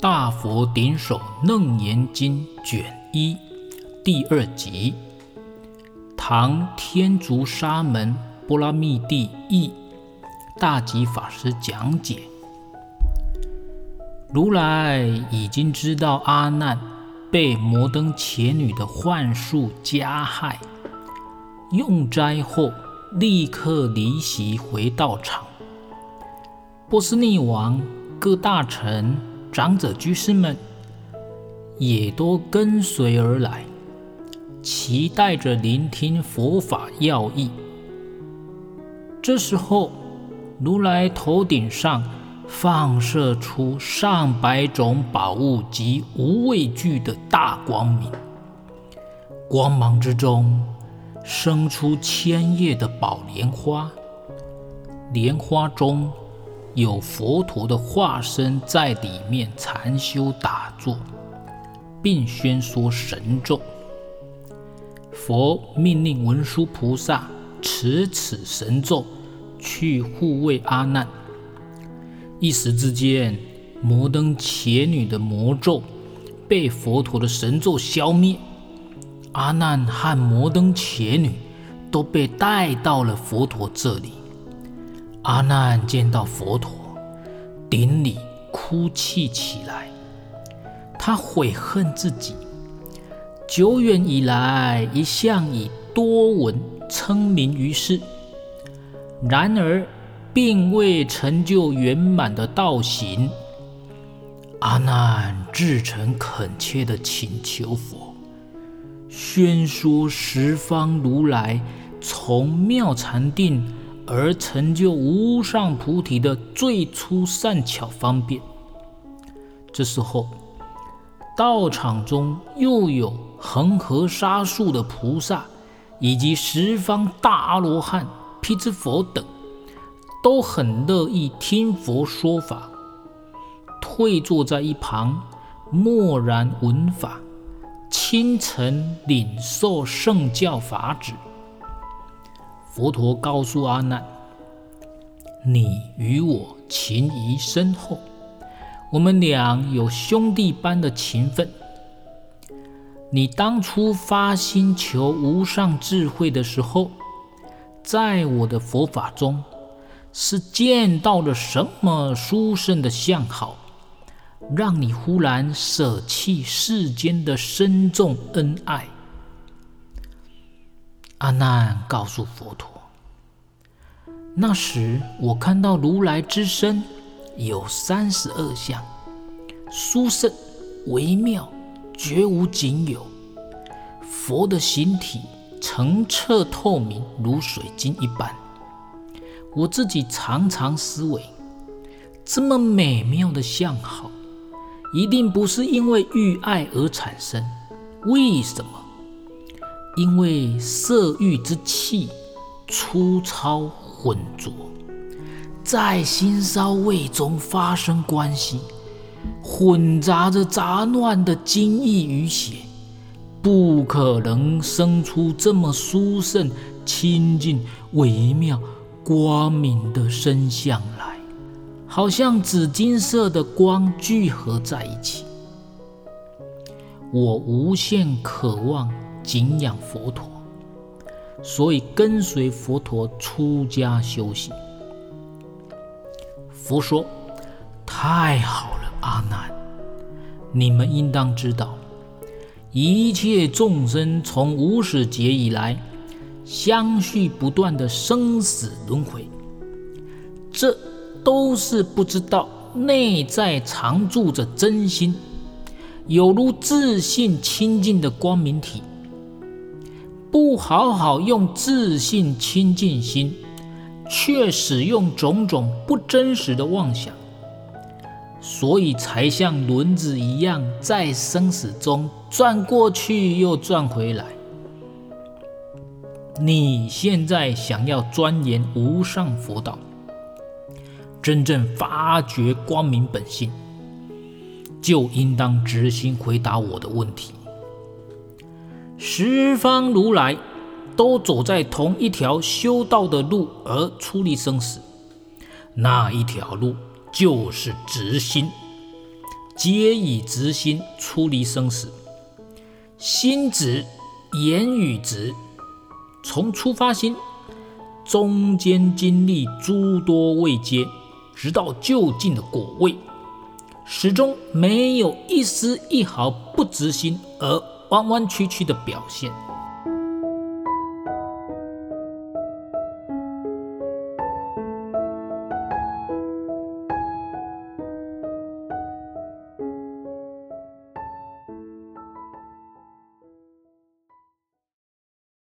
大佛顶首楞严经卷一第二集，唐天竺沙门般剌密帝译，大吉法师讲解。如来已经知道阿难被摩登伽女的幻术加害，用斋后立刻离席回道场。波斯匿王各大臣。长者居士们也都跟随而来，期待着聆听佛法要义。这时候，如来头顶上放射出上百种宝物及无畏惧的大光明，光芒之中生出千叶的宝莲花，莲花中。有佛陀的化身在里面禅修打坐，并宣说神咒。佛命令文殊菩萨持此神咒去护卫阿难。一时之间，摩登伽女的魔咒被佛陀的神咒消灭，阿难和摩登伽女都被带到了佛陀这里。阿难见到佛陀，顶礼哭泣起来。他悔恨自己久远以来一向以多闻称名于世，然而并未成就圆满的道行。阿难至诚恳切地请求佛，宣说十方如来从妙禅定。而成就无上菩提的最初善巧方便。这时候，道场中又有恒河沙数的菩萨，以及十方大阿罗汉、辟支佛等，都很乐意听佛说法，退坐在一旁，默然闻法，虔诚领受圣教法旨。佛陀告诉阿难：“你与我情谊深厚，我们俩有兄弟般的情分。你当初发心求无上智慧的时候，在我的佛法中是见到了什么殊胜的相好，让你忽然舍弃世间的深重恩爱？”阿难告诉佛陀：“那时我看到如来之身有三十二相，殊胜微妙，绝无仅有。佛的形体澄澈透明，如水晶一般。我自己常常思维，这么美妙的相好，一定不是因为欲爱而产生。为什么？”因为色欲之气粗糙浑浊，在心烧味中发生关系，混杂着杂乱的精液与血，不可能生出这么殊胜、清净、微妙、光明的身相来，好像紫金色的光聚合在一起。我无限渴望。敬仰佛陀，所以跟随佛陀出家修行。佛说：“太好了，阿难，你们应当知道，一切众生从无始劫以来，相续不断的生死轮回，这都是不知道内在常住着真心，有如自信清净的光明体。”不好好用自信清净心，却使用种种不真实的妄想，所以才像轮子一样在生死中转过去又转回来。你现在想要钻研无上佛道，真正发觉光明本性，就应当直心回答我的问题。十方如来都走在同一条修道的路而出离生死，那一条路就是直心。皆以直心出离生死，心直，言语直，从出发心，中间经历诸多位阶，直到究竟的果位，始终没有一丝一毫不直心而弯弯曲曲的表现。